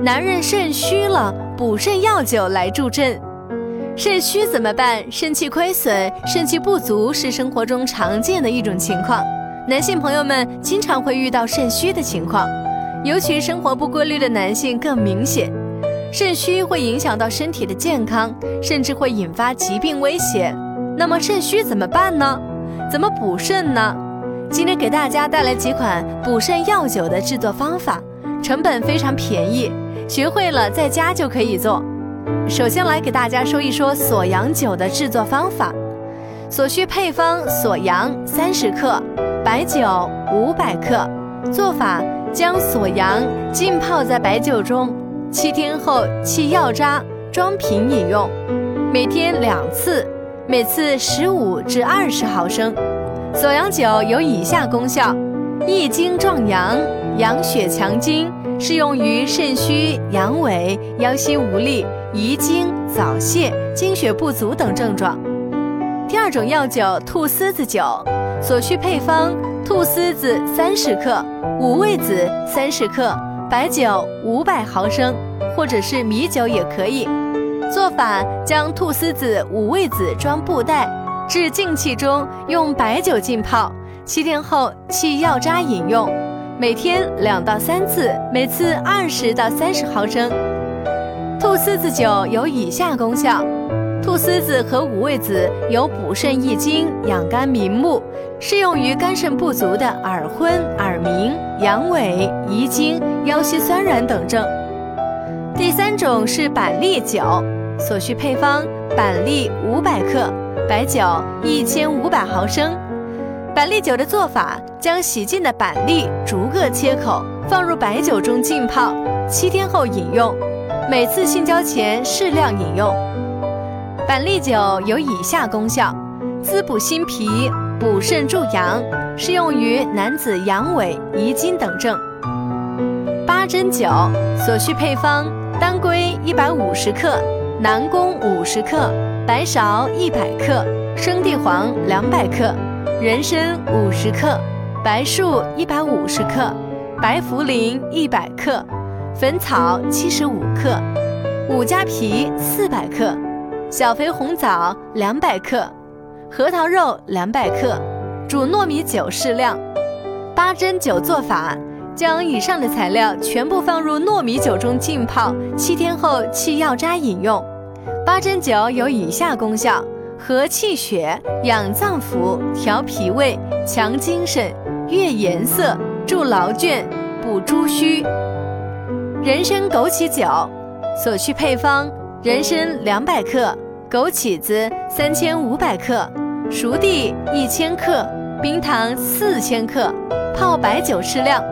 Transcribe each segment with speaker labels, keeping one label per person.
Speaker 1: 男人肾虚了，补肾药酒来助阵。肾虚怎么办？肾气亏损、肾气不足是生活中常见的一种情况。男性朋友们经常会遇到肾虚的情况，尤其生活不规律的男性更明显。肾虚会影响到身体的健康，甚至会引发疾病危险。那么肾虚怎么办呢？怎么补肾呢？今天给大家带来几款补肾药酒的制作方法。成本非常便宜，学会了在家就可以做。首先来给大家说一说锁阳酒的制作方法。所需配方：锁阳三十克，白酒五百克。做法：将锁阳浸泡在白酒中，七天后弃药渣，装瓶饮用。每天两次，每次十五至二十毫升。锁阳酒有以下功效：益精壮阳。养血强筋，适用于肾虚、阳痿、腰膝无力、遗精、早泄、精血不足等症状。第二种药酒菟丝子酒，所需配方：菟丝子三十克，五味子三十克，白酒五百毫升，或者是米酒也可以。做法：将菟丝子、五味子装布袋，置静气中，用白酒浸泡，七天后弃药渣饮用。每天两到三次，每次二十到三十毫升。菟丝子酒有以下功效：菟丝子和五味子有补肾益精、养肝明目，适用于肝肾不足的耳昏、耳鸣、阳痿、遗精、腰膝酸软等症。第三种是板栗酒，所需配方：板栗五百克，白酒一千五百毫升。板栗酒的做法：将洗净的板栗逐个切口，放入白酒中浸泡，七天后饮用。每次性交前适量饮用。板栗酒有以下功效：滋补心脾，补肾助阳，适用于男子阳痿、遗精等症。八珍酒所需配方：当归一百五十克，南宫五十克，白芍一百克，生地黄两百克。人参五十克，白术一百五十克，白茯苓一百克，粉草七十五克，五加皮四百克，小肥红枣两百克，核桃肉两百克，煮糯米酒适量。八珍酒做法：将以上的材料全部放入糯米酒中浸泡，七天后沏药渣饮用。八珍酒有以下功效。和气血，养脏腑，调脾胃，强精神，悦颜色，助劳倦，补诸虚。人参枸杞酒所需配方：人参两百克，枸杞子三千五百克，熟地一千克，冰糖四千克，泡白酒适量。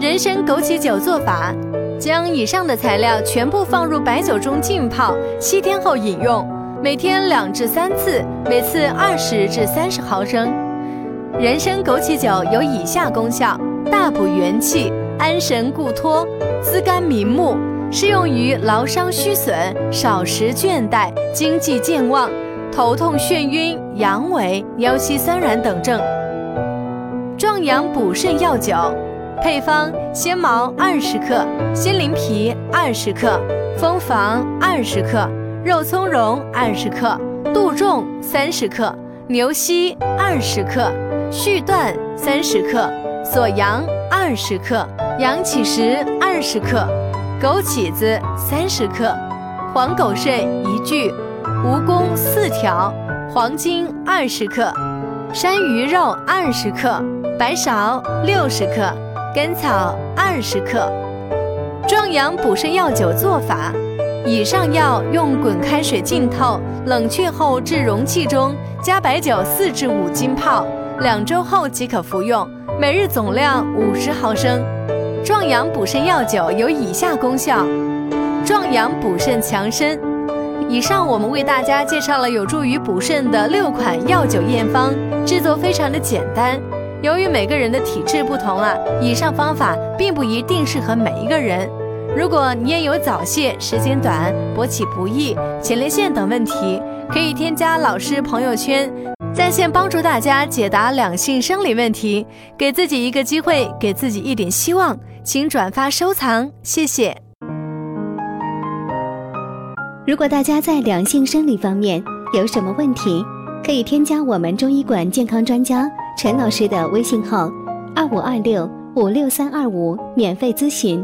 Speaker 1: 人参枸杞酒做法：将以上的材料全部放入白酒中浸泡，七天后饮用。每天两至三次，每次二十至三十毫升。人参枸杞酒有以下功效：大补元气，安神固脱，滋肝明目，适用于劳伤虚损、少食倦怠、精气健忘、头痛眩晕、阳痿、腰膝酸软等症。壮阳补肾药酒，配方：鲜茅二十克，鲜灵皮二十克，蜂房二十克。肉苁蓉二十克，杜仲三十克，牛膝二十克，续断三十克，锁阳二十克，阳起石二十克，枸杞子三十克，黄狗肾一具，蜈蚣四条，黄精二十克，山萸肉二十克，白芍六十克，甘草二十克。壮阳补肾药酒做法。以上药用滚开水浸透，冷却后置容器中，加白酒四至五浸泡，两周后即可服用。每日总量五十毫升。壮阳补肾药酒有以下功效：壮阳补肾强身。以上我们为大家介绍了有助于补肾的六款药酒验方，制作非常的简单。由于每个人的体质不同啊，以上方法并不一定适合每一个人。如果你也有早泄、时间短、勃起不易、前列腺等问题，可以添加老师朋友圈，在线帮助大家解答两性生理问题，给自己一个机会，给自己一点希望。请转发收藏，谢谢。
Speaker 2: 如果大家在两性生理方面有什么问题，可以添加我们中医馆健康专家陈老师的微信号：二五二六五六三二五，免费咨询。